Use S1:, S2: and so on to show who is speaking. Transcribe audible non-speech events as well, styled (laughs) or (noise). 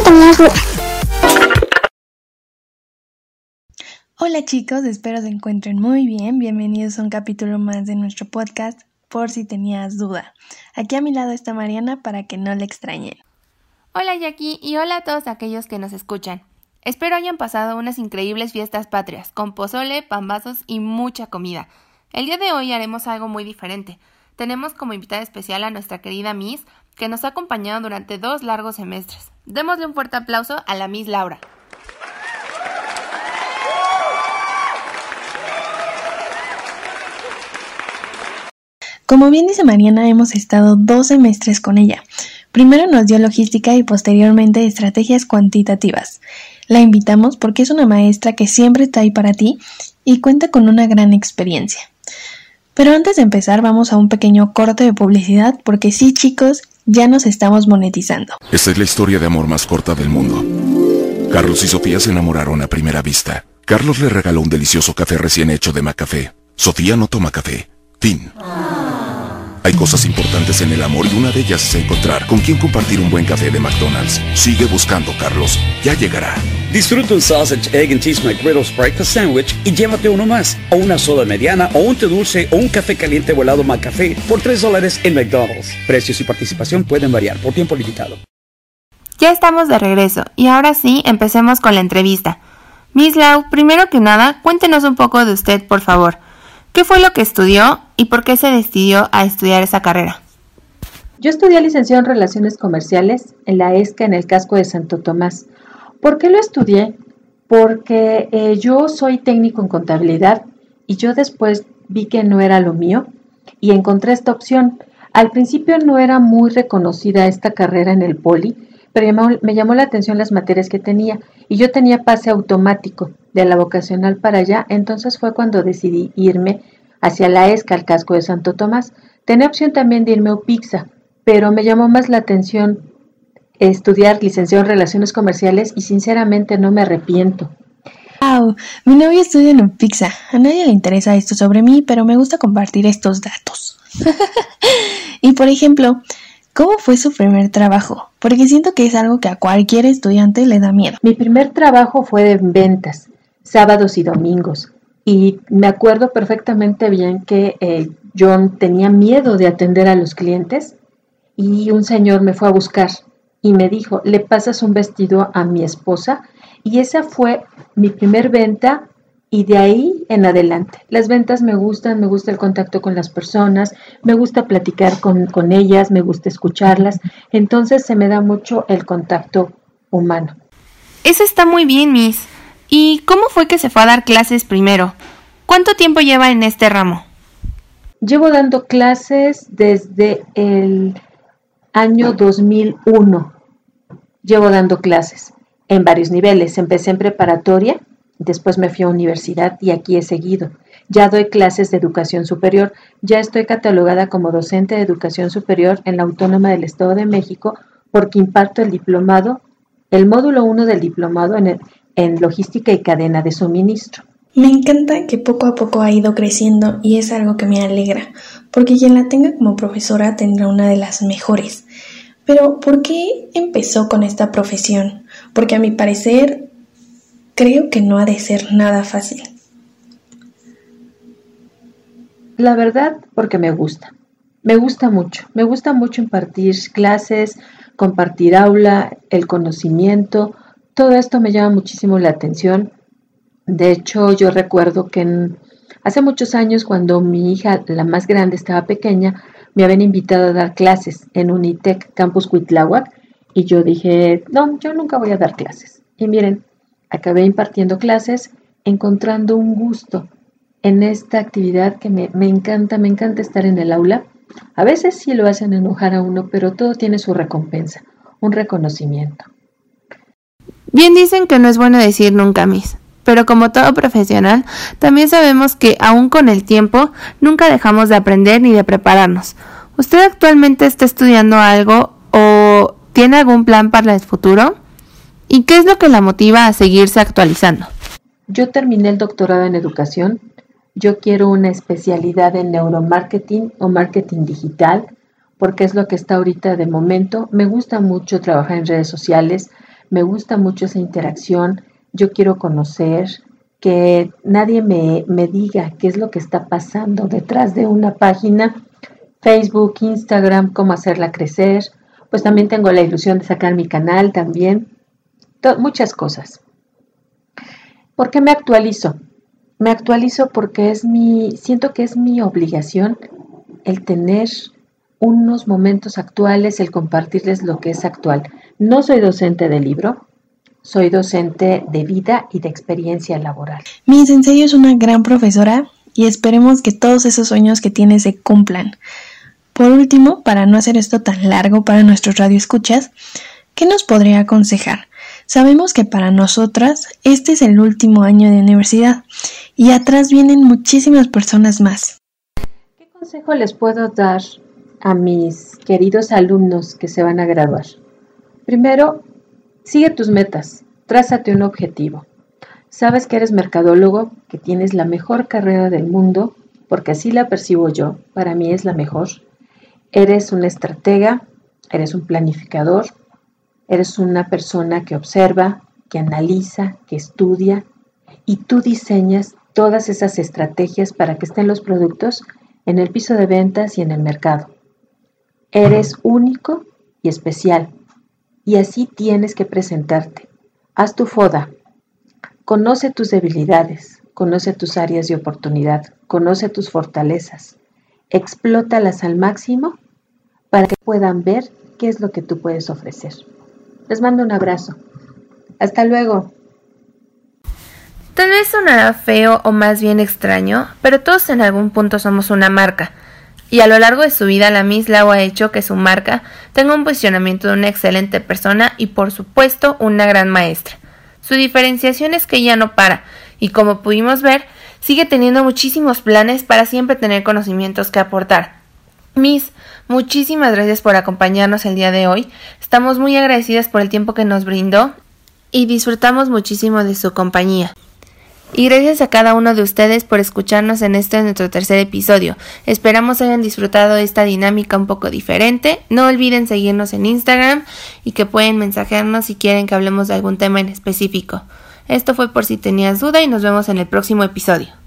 S1: tenías.
S2: Hola chicos, espero se encuentren muy bien. Bienvenidos a un capítulo más de nuestro podcast por si tenías duda. Aquí a mi lado está Mariana para que no le extrañen.
S3: Hola Jackie y hola a todos aquellos que nos escuchan. Espero hayan pasado unas increíbles fiestas patrias, con pozole, pambazos y mucha comida. El día de hoy haremos algo muy diferente. Tenemos como invitada especial a nuestra querida Miss, que nos ha acompañado durante dos largos semestres. Démosle un fuerte aplauso a la Miss Laura.
S2: Como bien dice Mariana, hemos estado dos semestres con ella. Primero nos dio logística y posteriormente estrategias cuantitativas. La invitamos porque es una maestra que siempre está ahí para ti y cuenta con una gran experiencia. Pero antes de empezar vamos a un pequeño corte de publicidad porque sí chicos, ya nos estamos monetizando.
S4: Esta es la historia de amor más corta del mundo. Carlos y Sofía se enamoraron a primera vista. Carlos le regaló un delicioso café recién hecho de Macafé. Sofía no toma café. Fin. Hay cosas importantes en el amor y una de ellas es encontrar con quién compartir un buen café de McDonald's. Sigue buscando, Carlos. Ya llegará.
S5: Disfruta un sausage, egg and cheese McGriddles breakfast sandwich y llévate uno más, o una soda mediana, o un té dulce, o un café caliente volado McCafé por 3 dólares en McDonald's. Precios y participación pueden variar por tiempo limitado.
S3: Ya estamos de regreso y ahora sí, empecemos con la entrevista. Miss Lau, primero que nada, cuéntenos un poco de usted, por favor. ¿Qué fue lo que estudió y por qué se decidió a estudiar esa carrera?
S6: Yo estudié licenciado en Relaciones Comerciales en la ESCA en el casco de Santo Tomás. ¿Por qué lo estudié? Porque eh, yo soy técnico en contabilidad y yo después vi que no era lo mío y encontré esta opción. Al principio no era muy reconocida esta carrera en el poli, pero me llamó la atención las materias que tenía y yo tenía pase automático de la vocacional para allá, entonces fue cuando decidí irme hacia la ESCA, al casco de Santo Tomás. Tenía opción también de irme a UPIXA, pero me llamó más la atención estudiar licenciado en Relaciones Comerciales y sinceramente no me arrepiento.
S2: Wow, mi novio estudia en UPIXA. A nadie le interesa esto sobre mí, pero me gusta compartir estos datos. (laughs) y por ejemplo, ¿Cómo fue su primer trabajo? Porque siento que es algo que a cualquier estudiante le da miedo.
S6: Mi primer trabajo fue de ventas, sábados y domingos. Y me acuerdo perfectamente bien que eh, yo tenía miedo de atender a los clientes y un señor me fue a buscar y me dijo, le pasas un vestido a mi esposa. Y esa fue mi primer venta y de ahí en adelante. Las ventas me gustan, me gusta el contacto con las personas, me gusta platicar con, ellas, me gusta escucharlas, entonces se me da mucho el contacto humano.
S3: Eso está muy bien, Miss. ¿Y cómo fue que se fue a dar clases primero? ¿Cuánto tiempo lleva en este ramo?
S6: Llevo dando clases desde el año 2001. Llevo dando clases en varios niveles. Empecé en preparatoria, Después me fui a universidad y aquí he seguido. Ya doy clases de educación superior. Ya estoy catalogada como docente de educación superior en la Autónoma del Estado de México porque imparto el diplomado, el módulo 1 del diplomado en, en logística y cadena de suministro.
S2: Me encanta que poco a poco ha ido creciendo y es algo que me alegra, porque quien la tenga como profesora tendrá una de las mejores. Pero, ¿por qué empezó con esta profesión? Porque a mi parecer Creo que no ha de ser nada fácil.
S6: La verdad, porque me gusta. Me gusta mucho. Me gusta mucho impartir clases, compartir aula, el conocimiento. Todo esto me llama muchísimo la atención. De hecho, yo recuerdo que hace muchos años, cuando mi hija, la más grande, estaba pequeña, me habían invitado a dar clases en Unitec Campus Cuitláhuac y yo dije, no, yo nunca voy a dar clases. Y miren, acabé impartiendo clases, encontrando un gusto en esta actividad que me, encanta, me encanta estar en el aula. A veces sí lo hacen enojar a uno, pero todo tiene su recompensa, un reconocimiento.
S3: Bien dicen que no es bueno decir nunca mis, pero como todo profesional, también sabemos que aún con el tiempo nunca dejamos de aprender ni de prepararnos. ¿Usted actualmente está estudiando algo o tiene algún plan para el futuro? ¿Y qué es lo que la motiva a seguirse actualizando?
S6: Yo terminé el doctorado en educación. Yo quiero una especialidad en neuromarketing o marketing digital, porque es lo que está ahorita de momento. Me gusta mucho trabajar en redes sociales. Me gusta mucho esa interacción. Yo quiero conocer, que nadie me, me diga qué es lo que está pasando detrás de una página. Facebook, Instagram, cómo hacerla crecer. Pues también tengo la ilusión de sacar mi canal también. muchas cosas. ¿Por qué me actualizo? Me actualizo porque es mi, siento que es mi obligación el tener unos momentos actuales, el compartirles lo que es actual. No soy docente de libro, soy docente de vida y de experiencia laboral.
S2: Mi sensei es una gran profesora y esperemos que todos esos sueños que tiene se cumplan. Por último, para no hacer esto tan largo para nuestros radioescuchas, ¿qué nos podría aconsejar? Sabemos que para nosotras este es el último año de universidad y atrás vienen muchísimas personas más.
S6: ¿Qué consejo les puedo dar a mis queridos alumnos que se van a graduar. Primero, sigue tus metas, trázate un objetivo. Sabes que eres mercadólogo, que tienes la mejor carrera del mundo, porque así la percibo yo, para mí es la mejor. Eres una estratega, eres un planificador, eres una persona que observa, que analiza, que estudia y tú diseñas todas esas estrategias para que estén los productos en el piso de ventas y en el mercado. Eres único y especial, y así tienes que presentarte. Haz tu foda. Conoce tus debilidades, conoce tus áreas de oportunidad, conoce tus fortalezas. Explótalas al máximo para que puedan ver qué es lo que tú puedes ofrecer. Les mando un abrazo. Hasta luego.
S3: Tal vez sonará feo o más bien extraño, pero todos en algún punto somos una marca y a lo largo de su vida la Miss Lau ha hecho que su marca tenga un posicionamiento de una excelente persona y por supuesto una gran maestra. Su diferenciación es que ella no para y como pudimos ver sigue teniendo muchísimos planes para siempre tener conocimientos que aportar. Miss, muchísimas gracias por acompañarnos el día de hoy. Estamos muy agradecidas por el tiempo que nos brindó y disfrutamos muchísimo de su compañía. Y gracias a cada uno de ustedes por escucharnos en este nuestro tercer episodio. Esperamos hayan disfrutado esta dinámica un poco diferente. No olviden seguirnos en Instagram y que pueden mensajearnos si quieren que hablemos de algún tema en específico. Esto fue por si tenías duda y nos vemos en el próximo episodio.